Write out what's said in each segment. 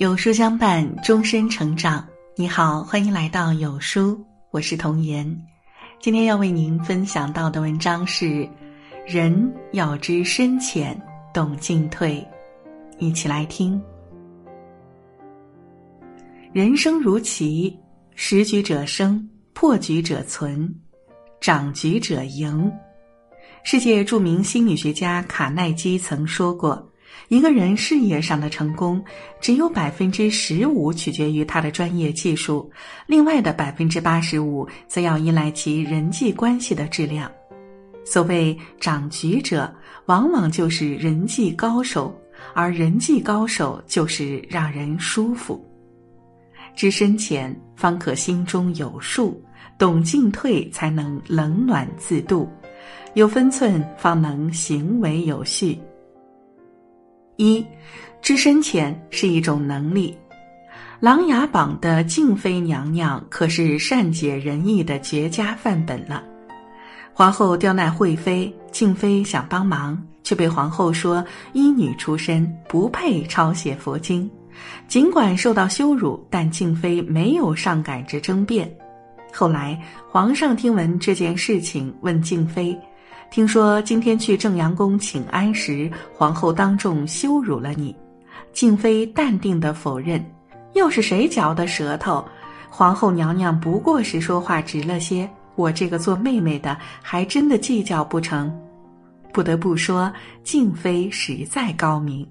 有书相伴，终身成长。你好，欢迎来到有书，我是童言。今天要为您分享到的文章是：人要知深浅，懂进退。一起来听。人生如棋，时局者生，破局者存，掌局者赢。世界著名心理学家卡耐基曾说过。一个人事业上的成功，只有百分之十五取决于他的专业技术，另外的百分之八十五则要依赖其人际关系的质量。所谓掌局者，往往就是人际高手，而人际高手就是让人舒服。知深浅，方可心中有数；懂进退，才能冷暖自度；有分寸，方能行为有序。一，知深浅是一种能力。《琅琊榜》的静妃娘娘可是善解人意的绝佳范本了。皇后刁难惠妃，静妃想帮忙，却被皇后说医女出身不配抄写佛经。尽管受到羞辱，但静妃没有上赶着争辩。后来皇上听闻这件事情，问静妃。听说今天去正阳宫请安时，皇后当众羞辱了你。静妃淡定的否认：“又是谁嚼的舌头？皇后娘娘不过是说话直了些，我这个做妹妹的还真的计较不成？”不得不说，静妃实在高明。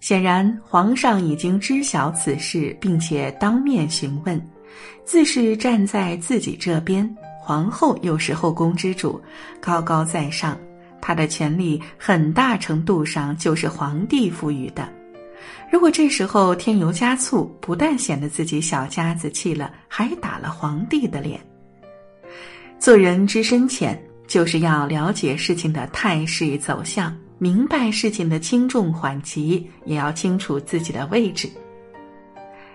显然，皇上已经知晓此事，并且当面询问，自是站在自己这边。皇后又是后宫之主，高高在上，她的权力很大程度上就是皇帝赋予的。如果这时候添油加醋，不但显得自己小家子气了，还打了皇帝的脸。做人之深浅，就是要了解事情的态势走向，明白事情的轻重缓急，也要清楚自己的位置，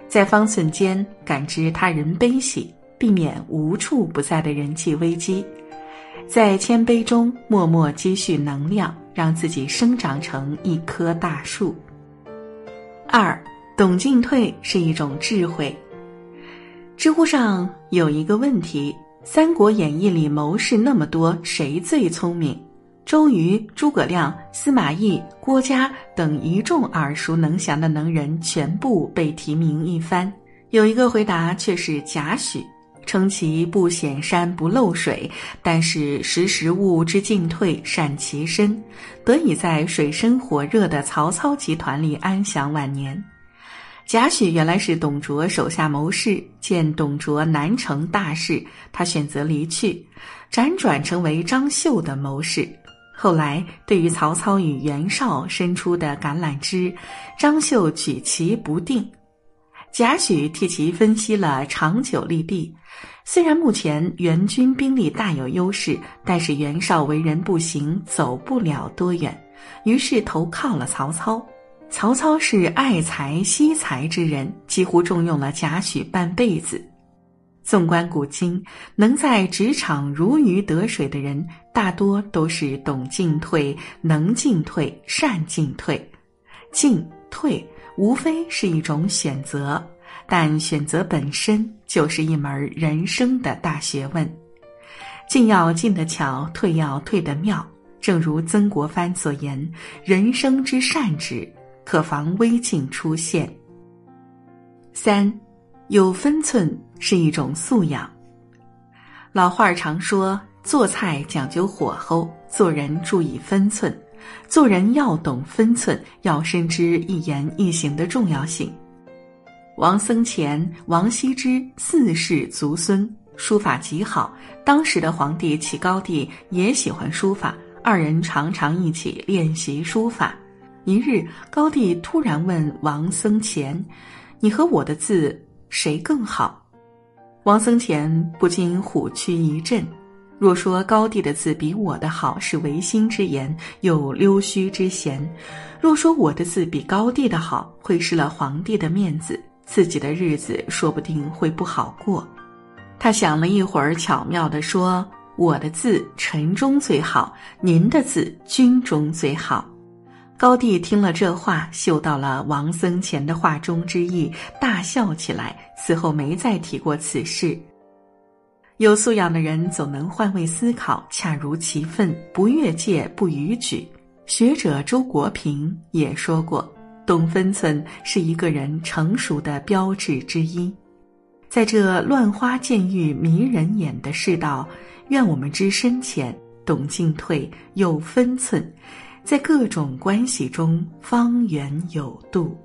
在方寸间感知他人悲喜。避免无处不在的人际危机，在谦卑中默默积蓄能量，让自己生长成一棵大树。二，懂进退是一种智慧。知乎上有一个问题：《三国演义》里谋士那么多，谁最聪明？周瑜、诸葛亮、司马懿、郭嘉等一众耳熟能详的能人全部被提名一番，有一个回答却是贾诩。称其不显山不漏水，但是识时务之进退，善其身，得以在水深火热的曹操集团里安享晚年。贾诩原来是董卓手下谋士，见董卓难成大事，他选择离去，辗转成为张绣的谋士。后来对于曹操与袁绍伸出的橄榄枝，张绣举棋不定。贾诩替其分析了长久利弊，虽然目前袁军兵力大有优势，但是袁绍为人不行，走不了多远，于是投靠了曹操。曹操是爱才惜才之人，几乎重用了贾诩半辈子。纵观古今，能在职场如鱼得水的人，大多都是懂进退、能进退、善进退，进退。无非是一种选择，但选择本身就是一门人生的大学问。进要进得巧，退要退得妙。正如曾国藩所言：“人生之善止，可防危境出现。”三，有分寸是一种素养。老话常说：“做菜讲究火候，做人注意分寸。”做人要懂分寸，要深知一言一行的重要性。王僧虔、王羲之四世族孙书法极好，当时的皇帝齐高帝也喜欢书法，二人常常一起练习书法。一日，高帝突然问王僧虔：“你和我的字谁更好？”王僧虔不禁虎躯一震。若说高帝的字比我的好，是违心之言，有溜须之嫌；若说我的字比高帝的好，会失了皇帝的面子，自己的日子说不定会不好过。他想了一会儿，巧妙地说：“我的字臣中最好，您的字君中最好。”高帝听了这话，嗅到了王僧虔的话中之意，大笑起来。此后没再提过此事。有素养的人总能换位思考，恰如其分，不越界，不逾矩。学者周国平也说过：“懂分寸是一个人成熟的标志之一。”在这乱花渐欲迷人眼的世道，愿我们知深浅，懂进退，有分寸。在各种关系中，方圆有度。